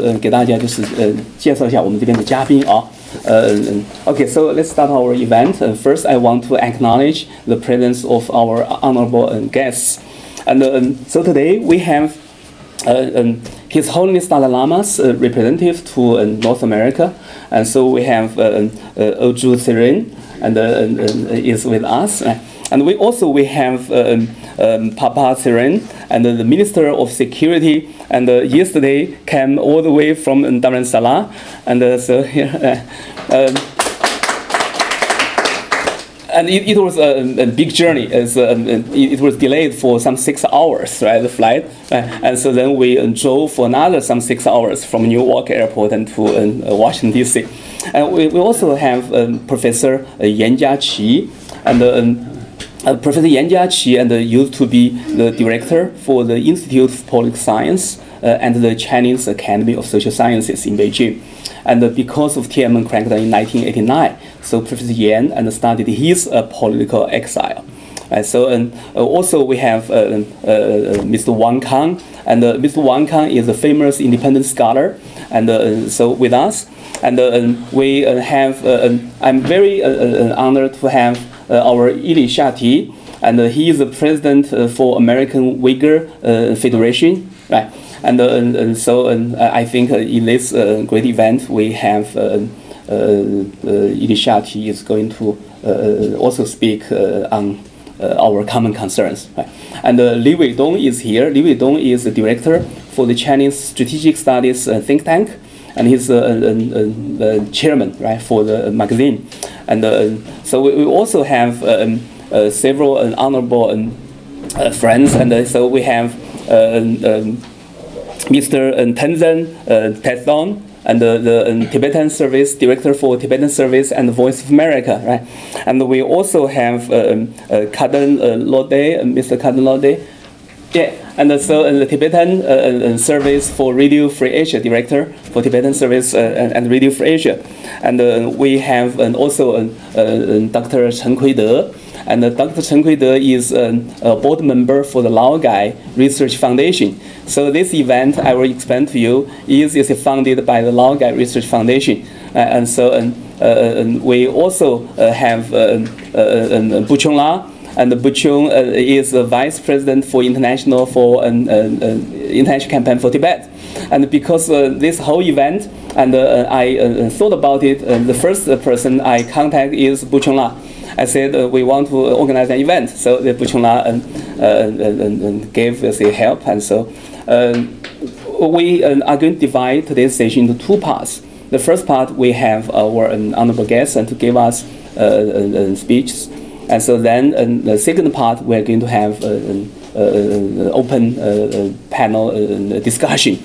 呃给大家就是呃介绍一下我们这边的嘉宾啊。Uh, okay, so let's start our event. Uh, first, I want to acknowledge the presence of our honorable uh, guests. And um, so today we have uh, um, His Holiness Dalai Lama's uh, representative to uh, North America. And so we have uh, uh, Oju Sirin and is with us. And we also we have um, um, Papa Siren and the Minister of Security. And uh, yesterday came all the way from Dharamsala. And uh, so here. Um, and it, it was a, a, big journey. As uh, it, was delayed for some six hours, right, the flight. and so then we drove for another some six hours from Newark Airport and to uh, Washington D.C. And we, we also have um, Professor Yan Jiaqi and um, uh, Professor Yan Jiaqi and uh, used to be the director for the Institute of Political Science uh, and the Chinese Academy of Social Sciences in Beijing. And uh, because of Tiananmen crackdown in 1989, so Professor Yan and started his uh, political exile. Uh, so and also we have Mr. Wang Kang, and Mr. Wang Kang is a famous independent scholar, and so with us, and we have. I'm very honored to have Uh, our Ili Shati, and uh, he is the president uh, for American Uyghur Federation, right? And, uh, and, so and I think in this great event we have uh, Ili Shati is going to also speak on our common concerns. Right? And Li Weidong is here. Li Weidong is the director for the Chinese Strategic Studies think tank and he's a, chairman right for the magazine, and uh, so we, we, also have um, uh, several honorable um, uh, friends, and so we have um, Mr. Tenzin uh, and the, the Tibetan Service Director for Tibetan Service and Voice of America, right? And we also have um, uh, Kaden uh, Lode, Mr. Kaden Lode, yeah, and so uh, the Tibetan uh, uh, Service for Radio Free Asia Director for Tibetan Service and, and, Radio Free Asia, and we have also Dr. Chen Kuide, and Dr. Chen Kuide is a board member for the Lao Laogai Research Foundation. So this event I will explain to you is, is funded by the Lao Laogai Research Foundation, and so we also have uh, Buchong La and Buchung uh, is the vice president for international for an international campaign for Tibet. And because uh, this whole event, and uh, I uh, thought about it, uh, the first uh, person I contact is Buchung La. I said uh, we want to organize an event. So the Buchung La uh, gave us a help, and so we are going to divide today's session into two parts. The first part we have our um, honorable guests and to give us speeches and so then uh, the second part, we're going to have an open uh, panel uh, discussion.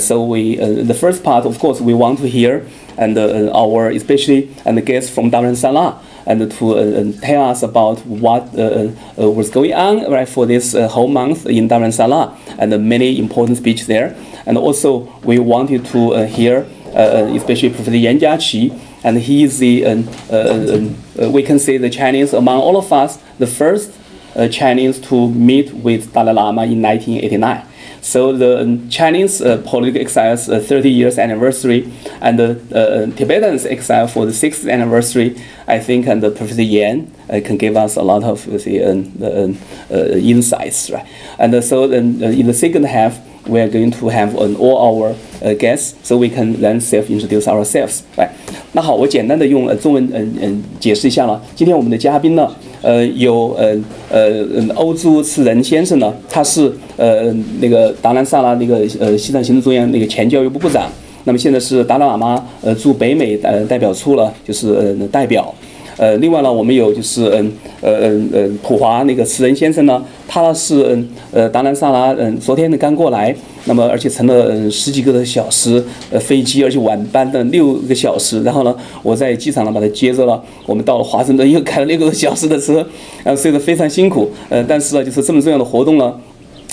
so we, the first part, of course, we want to hear and our, especially and the guests from Dharamsala and to uh, tell us about what uh, uh, was going on right for this whole month in Dharamsala and the many important speeches there. And also we wanted to hear, especially Professor Yan Jiaqi, and he is the, uh, uh, uh, we can say the Chinese among all of us, the first Chinese to meet with Dalai Lama in 1989. So the Chinese uh, political exile's uh, 30 years anniversary and the uh, Tibetans exile for the 6th anniversary, I think, and Professor Yan can give us a lot of the, insights, right? And so in the second half, we are going to have an all our uh, guests, so we can then self-introduce ourselves. 哎，那好，我简单的用呃中文嗯嗯解释一下了。今天我们的嘉宾呢，呃有呃呃欧洲次仁先生呢，他是呃那个达兰萨拉那个呃西藏行政中央那个前教育部部长，那么现在是达赖喇嘛呃驻北美呃代表处了，就是呃代表。呃，另外呢，我们有就是嗯呃嗯呃普华那个慈仁先生呢，他是嗯呃达兰萨拉嗯昨天呢刚过来，那么而且乘了十几个小时呃飞机，而且晚班的六个小时，然后呢我在机场呢把他接着了，我们到了华盛顿又开了六个小时的车，呃所以说非常辛苦，呃但是呢就是这么重要的活动呢。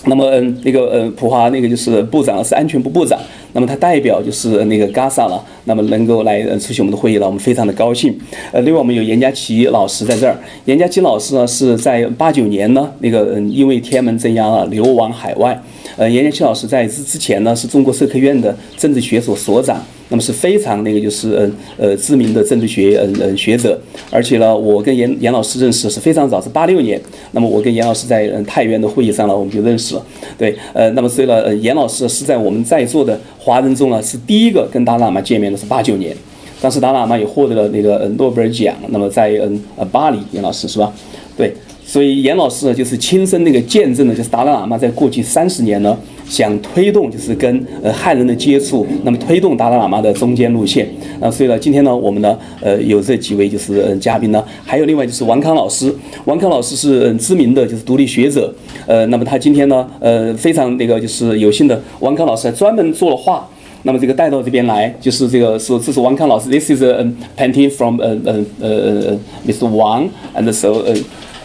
那么，嗯，那个，呃，普华那个就是部长是安全部部长，那么他代表就是那个 Gaza 了，那么能够来出席我们的会议了，我们非常的高兴。呃，另外我们有严家琪老师在这儿，严家琪老师呢是在八九年呢，那个，嗯，因为天安门镇压了流亡海外，呃，严元庆老师在之之前呢是中国社科院的政治学所所长，那么是非常那个就是嗯呃知名的政治学嗯嗯学者，而且呢，我跟严严老师认识是非常早，是八六年，那么我跟严老师在嗯太原的会议上呢我们就认识了，对，呃，那么所以呢，呃，严老师是在我们在座的华人中呢是第一个跟达赖喇嘛见面的是八九年，当时达赖喇嘛也获得了那个诺贝尔奖，那么在嗯呃巴黎，严老师是吧？对。所以严老师呢，就是亲身那个见证的，就是达赖喇嘛在过去三十年呢，想推动就是跟呃汉人的接触，那么推动达赖喇嘛的中间路线。啊，所以呢，今天呢，我们呢，呃，有这几位就是嗯嘉宾呢，还有另外就是王康老师。王康老师是知名的就是独立学者，呃，那么他今天呢，呃，非常那个就是有幸的，王康老师还专门做了画，那么这个带到这边来，就是这个是这是王康老师，This is a painting from 呃呃呃 Mr. Wang and so 呃。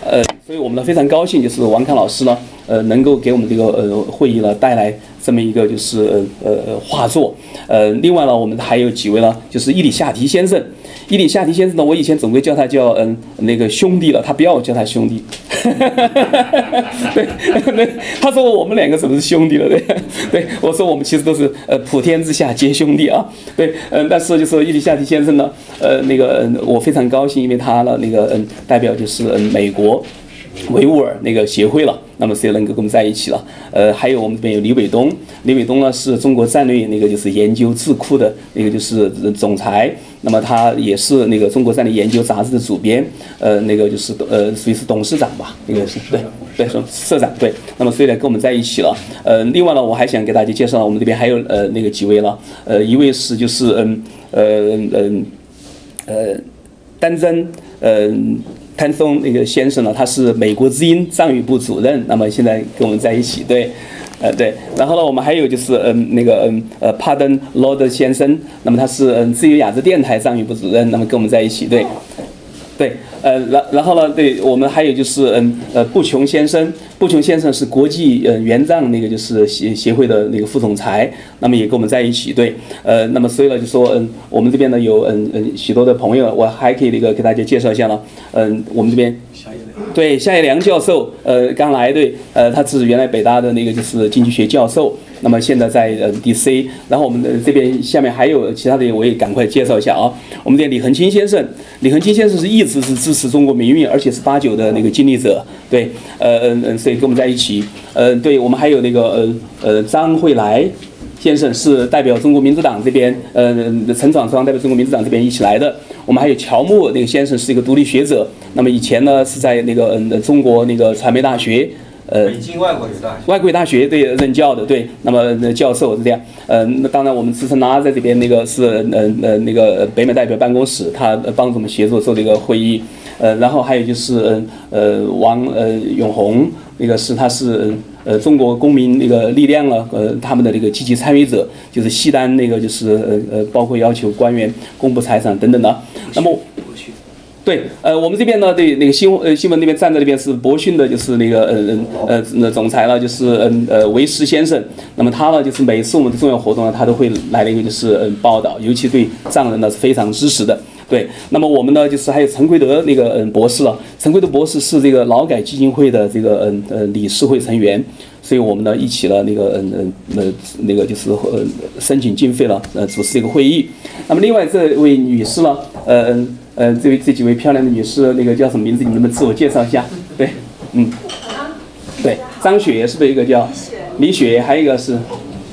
呃，所以我们呢非常高兴，就是王康老师呢，呃，能够给我们这个呃会议呢带来这么一个就是呃呃画作。呃，另外呢，我们还有几位呢，就是伊里夏提先生。伊里夏提先生呢，我以前总归叫他叫嗯那个兄弟了，他不要我叫他兄弟。对，对，他说我们两个怎么是兄弟了？对，对，我说我们其实都是呃普天之下皆兄弟啊。对，嗯，但是就是伊里夏提先生呢，呃，那个我非常高兴，因为他呢那个嗯代表就是嗯美国。维吾尔那个协会了，那么谁能够跟我们在一起了？呃，还有我们这边有李伟东，李伟东呢是中国战略那个就是研究智库的那个就是总裁，那么他也是那个中国战略研究杂志的主编，呃，那个就是呃属于是董事长吧，那个是对对说社长对，那么所以呢跟我们在一起了。呃，另外呢我还想给大家介绍，我们这边还有呃那个几位了，呃，一位是就是嗯呃嗯呃丹增嗯。潘松那个先生呢，他是美国之音藏语部主任，那么现在跟我们在一起，对，呃对，然后呢，我们还有就是嗯那个嗯呃帕登罗德先生，那么他是嗯自由亚洲电台藏语部主任，那么跟我们在一起，对。对，呃，然然后呢，对我们还有就是，嗯，呃，布琼先生，布琼先生是国际呃援藏那个就是协协会的那个副总裁，那么也跟我们在一起，对，呃，那么所以呢，就说，嗯，我们这边呢有嗯嗯许多的朋友，我还可以那个给大家介绍一下呢，嗯，我们这边。对夏业良教授，呃，刚来对，呃，他是原来北大的那个就是经济学教授，那么现在在呃 DC，然后我们的这边下面还有其他的，我也赶快介绍一下啊。我们的李恒清先生，李恒清先生是一直是支持中国民运，而且是八九的那个经历者，对，呃嗯嗯，所以跟我们在一起，呃，对我们还有那个呃呃张惠来。先生是代表中国民主党这边，呃，陈闯双代表中国民主党这边一起来的。我们还有乔木那个先生是一个独立学者，那么以前呢是在那个嗯中国那个传媒大学，呃，北京外国语大学，外国语大学对任教的对，那么教授是这样，呃，那当然我们资深拉在这边那个是呃呃那个北美代表办公室，他帮助我们协助做这个会议，呃，然后还有就是嗯呃王呃永红那个是他是。呃，中国公民那个力量啊，呃，他们的这个积极参与者，就是西单那个，就是呃呃，包括要求官员公布财产等等的。那么，对，呃，我们这边呢，对那个新呃新闻那边站在那边是博讯的，就是那个呃呃呃总裁了，就是嗯呃维斯先生。那么他呢，就是每次我们的重要活动呢，他都会来那个就是嗯报道，尤其对藏人呢是非常支持的。对，那么我们呢，就是还有陈奎德那个嗯博士了。陈奎德博士是这个劳改基金会的这个嗯呃理事会成员，所以我们呢一起了那个嗯嗯呃那个就是呃申请经费了，呃主持这个会议。那么另外这位女士呢，呃嗯呃这位这几位漂亮的女士，那个叫什么名字？你能不能自我介绍一下？对，嗯，对，张雪是不是一个叫李雪？还有一个是，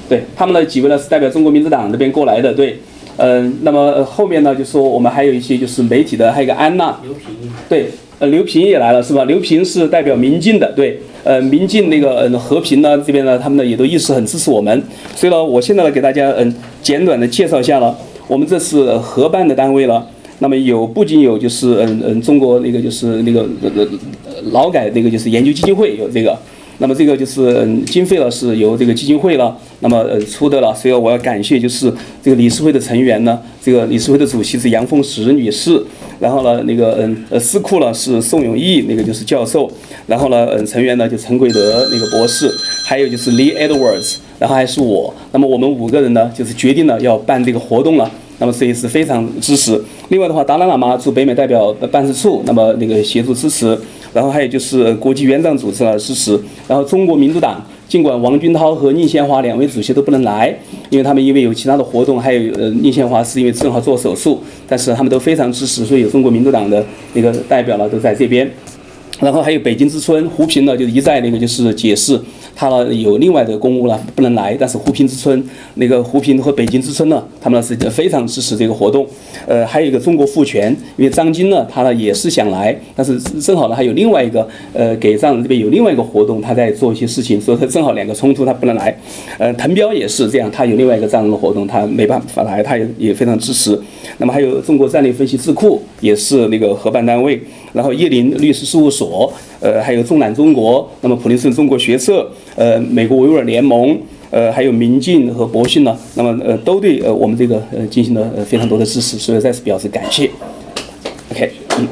对，他们的几位呢是代表中国民主党那边过来的，对。嗯，那么后面呢，就说我们还有一些就是媒体的，还有一个安娜，刘平，对，呃，刘平也来了是吧？刘平是代表民进的，对，呃，民进那个嗯和平呢这边呢，他们呢也都一直很支持我们，所以呢，我现在呢给大家嗯简短的介绍一下了，我们这次合办的单位了，那么有不仅有就是嗯嗯中国那个就是那个呃呃劳改那个就是研究基金会有这个。那么这个就是经费了，是由这个基金会了，那么呃出的了。所以我要感谢就是这个理事会的成员呢，这个理事会的主席是杨凤石女士，然后呢那个嗯呃司库呢是宋永义，那个就是教授，然后呢嗯成员呢就陈贵德那个博士，还有就是 Lee Edwards，然后还是我。那么我们五个人呢就是决定了要办这个活动了。那么所以是非常支持。另外的话，达拉喇嘛驻北美代表的办事处，那么那个协助支持。然后还有就是国际援藏组织的支持，然后中国民主党。尽管王军涛和宁宪华两位主席都不能来，因为他们因为有其他的活动，还有呃宁宪华是因为正好做手术，但是他们都非常支持，所以有中国民主党的那个代表呢都在这边。然后还有北京之春，胡平呢就一再那个就是解释，他呢有另外的公务呢不能来，但是胡平之春那个胡平和北京之春呢，他们是非常支持这个活动。呃，还有一个中国复权，因为张晶呢他呢也是想来，但是正好呢还有另外一个呃给藏人这边有另外一个活动，他在做一些事情，所以他正好两个冲突他不能来。呃，滕彪也是这样，他有另外一个藏人的活动，他没办法来，他也也非常支持。那么还有中国战略分析智库也是那个合办单位。然后叶林律师事务所，呃，还有中南中国，那么普林斯顿中国学社，呃，美国维吾尔联盟，呃，还有民进和博信呢，那么呃，都对呃我们这个呃进行了呃非常多的支持，所以再次表示感谢。OK，嗯。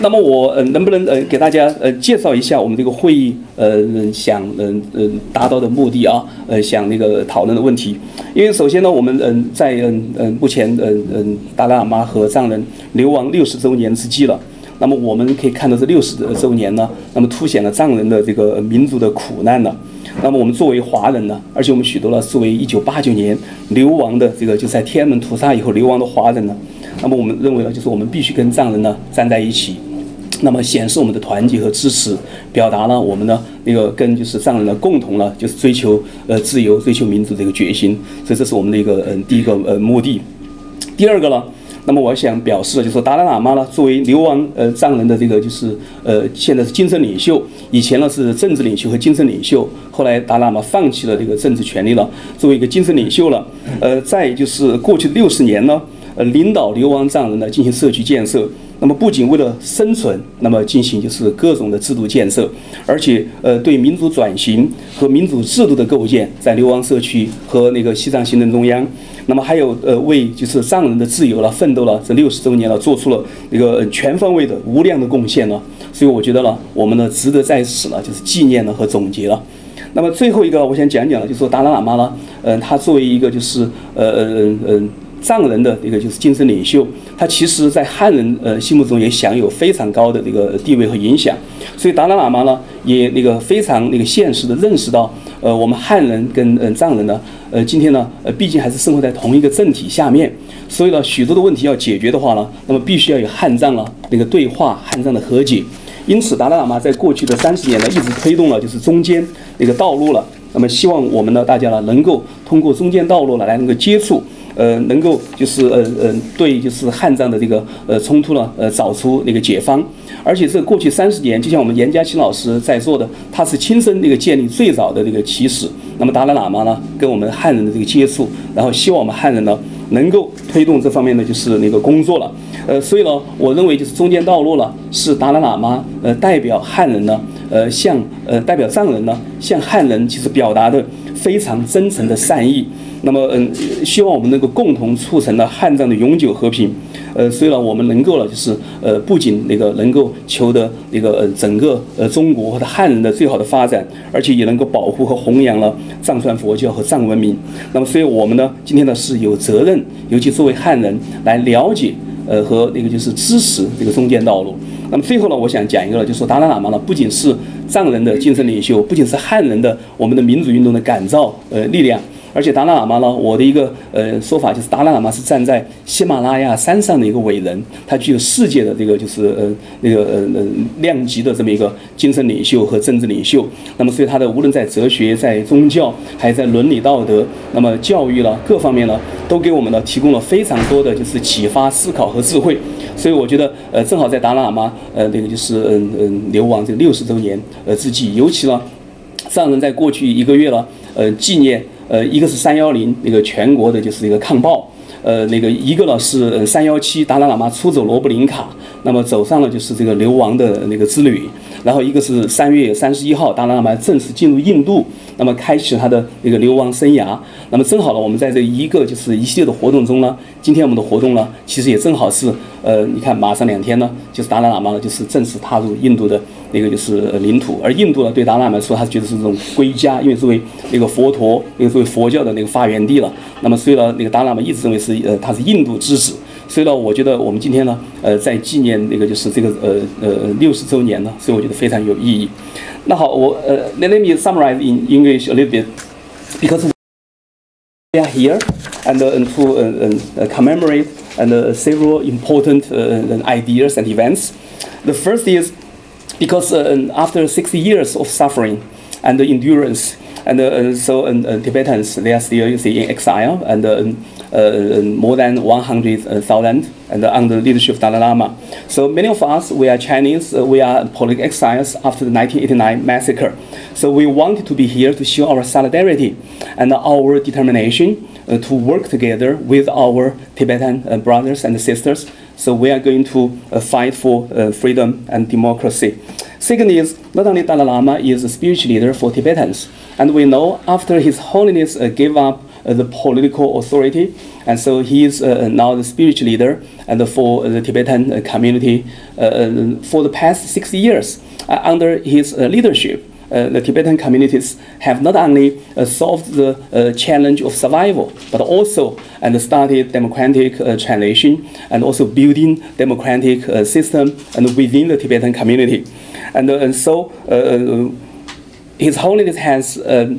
那么我呃能不能呃给大家呃介绍一下我们这个会议呃想嗯嗯达到的目的啊呃想那个讨论的问题，因为首先呢我们嗯在嗯嗯目前嗯嗯达赖喇嘛和藏人流亡六十周年之际了，那么我们可以看到这六十周年呢，那么凸显了藏人的这个民族的苦难呢，那么我们作为华人呢，而且我们许多呢作为一九八九年流亡的这个就在天安门屠杀以后流亡的华人呢，那么我们认为呢就是我们必须跟藏人呢站在一起。那么显示我们的团结和支持，表达了我们的那个跟就是藏人的共同呢，就是追求呃自由、追求民主这个决心。所以这是我们的一个嗯第一个呃目的。第二个呢，那么我想表示的就是，达赖喇嘛呢作为流亡呃藏人的这个就是呃现在是精神领袖，以前呢是政治领袖和精神领袖，后来达赖喇嘛放弃了这个政治权利了，作为一个精神领袖了。呃，再就是过去六十年呢，呃领导流亡藏人呢进行社区建设。那么不仅为了生存，那么进行就是各种的制度建设，而且呃对民主转型和民主制度的构建，在流亡社区和那个西藏行政中央，那么还有呃为就是藏人的自由了奋斗了这六十周年了，做出了一个全方位的无量的贡献了。所以我觉得呢，我们呢值得在此呢就是纪念了和总结了。那么最后一个我想讲讲的，就是说达赖喇嘛呢，嗯，他作为一个就是呃呃嗯嗯。藏人的一个就是精神领袖，他其实在汉人呃心目中也享有非常高的这个地位和影响，所以达赖喇嘛呢也那个非常那个现实的认识到，呃我们汉人跟嗯藏人呢，呃今天呢呃毕竟还是生活在同一个政体下面，所以呢许多的问题要解决的话呢，那么必须要有汉藏了那个对话，汉藏的和解，因此达赖喇嘛在过去的三十年呢一直推动了就是中间那个道路了，那么希望我们呢大家呢能够通过中间道路呢来能够接触。呃，能够就是呃呃，对就是汉藏的这个呃冲突呢，呃找出那个解方，而且这过去三十年，就像我们严家清老师在座的，他是亲身那个建立最早的这个起始。那么达赖喇嘛呢，跟我们汉人的这个接触，然后希望我们汉人呢能够推动这方面的就是那个工作了。呃，所以呢，我认为就是中间道路呢，是达赖喇嘛呃代表汉人呢，呃向呃代表藏人呢向汉人其实表达的非常真诚的善意。那么，嗯，希望我们能够共同促成了汉藏的永久和平。呃，所以呢，我们能够了，就是呃，不仅那个能够求得那个呃整个呃中国或者汉人的最好的发展，而且也能够保护和弘扬了藏传佛教和藏文明。那么，所以我们呢，今天呢是有责任，尤其作为汉人来了解呃和那个就是支持这个中间道路。那么最后呢，我想讲一个，就是说达赖喇嘛呢，不仅是藏人的精神领袖，不仅是汉人的我们的民主运动的感召呃力量。而且达赖喇嘛呢，我的一个呃说法就是，达赖喇嘛是站在喜马拉雅山上的一个伟人，他具有世界的这个就是呃那个呃呃量级的这么一个精神领袖和政治领袖。那么所以他的无论在哲学、在宗教，还在伦理道德，那么教育了各方面呢，都给我们呢提供了非常多的就是启发、思考和智慧。所以我觉得呃正好在达赖喇嘛呃那个就是嗯嗯流亡这六十周年呃之际，尤其呢藏人在过去一个月了呃纪念。呃，一个是三幺零那个全国的就是一个抗暴，呃，那个一个呢是三幺七达赖喇嘛出走罗布林卡，那么走上了就是这个流亡的那个之旅，然后一个是三月三十一号达赖喇嘛正式进入印度，那么开启他的那个流亡生涯，那么正好呢，我们在这一个就是一系列的活动中呢，今天我们的活动呢，其实也正好是，呃，你看马上两天呢，就是达赖喇嘛呢就是正式踏入印度的。那个就是领土，而印度呢，对达赖来说，他觉得是这种归家，因为作为那个佛陀，那个作为佛教的那个发源地了。那么，所以呢，那个达赖嘛一直认为是呃，他是印度之子。所以呢，我觉得我们今天呢，呃，在纪念那个就是这个呃呃六十周年呢，所以我觉得非常有意义。那好，我呃，let me summarize in English a little bit because we are here and, and to uh, uh, commemorate and uh, several important uh, ideas and events. The first is because uh, after 60 years of suffering and endurance, and uh, so uh, Tibetans they are still you see, in exile and uh, more than 100,000 and under the leadership of Dalai Lama. So many of us we are Chinese, we are political exiles after the 1989 massacre. So we wanted to be here to show our solidarity and our determination to work together with our Tibetan brothers and sisters so we are going to uh, fight for uh, freedom and democracy. Second is, not only Dalai Lama is a spiritual leader for Tibetans, and we know after His Holiness uh, gave up uh, the political authority, and so he is uh, now the spiritual leader and for the Tibetan uh, community for the past 60 years under his leadership. Uh, the Tibetan communities have not only uh, solved the uh, challenge of survival, but also and started democratic transition and also building democratic system and within the Tibetan community. And, and so His Holiness has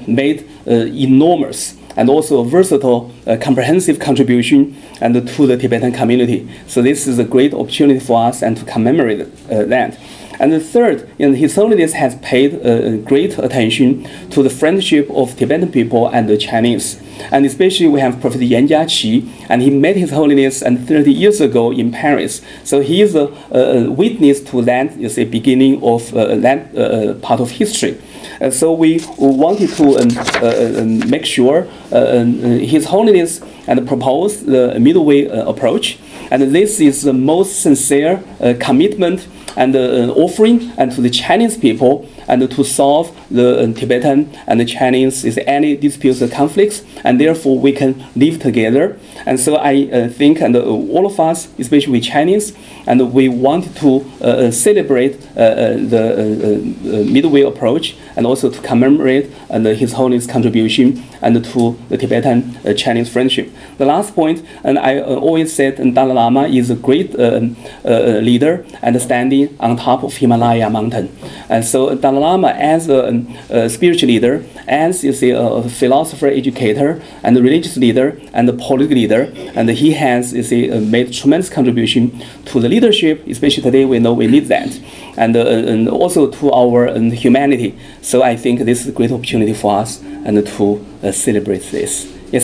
made enormous and also a versatile, uh, comprehensive contribution and to the Tibetan community. So this is a great opportunity for us and to commemorate uh, that. And the third, you know, His Holiness has paid uh, great attention to the friendship of Tibetan people and the Chinese. And especially we have Prophet Yan Jiaqi, and he met His Holiness and 30 years ago in Paris. So he is a, a witness to that, you say, beginning of uh, that uh, uh part of history. Uh, so we wanted to um, uh, um, make sure um, His Holiness and propose the middle way approach. And this is the most sincere commitment and uh, offering and to the Chinese people and to solve the uh, Tibetan and the Chinese is any disputes or conflicts, and therefore we can live together. And so I uh, think, and uh, all of us, especially Chinese, and we want to uh, uh, celebrate uh, the middle way approach and also to commemorate and His Holiness contribution and to the Tibetan Chinese friendship. The last point, and I always said, and Dalai Lama is a great um, leader and standing on top of Himalaya mountain. And so Dalai Lama, as a, a spiritual leader, as you see, a philosopher, educator, and a religious leader, and a political leader, and he has, you see, uh, made tremendous contribution to the leadership. Especially today, we know we need that, and, uh, and also to our humanity. So I think this is a great opportunity for us and to uh, celebrate this.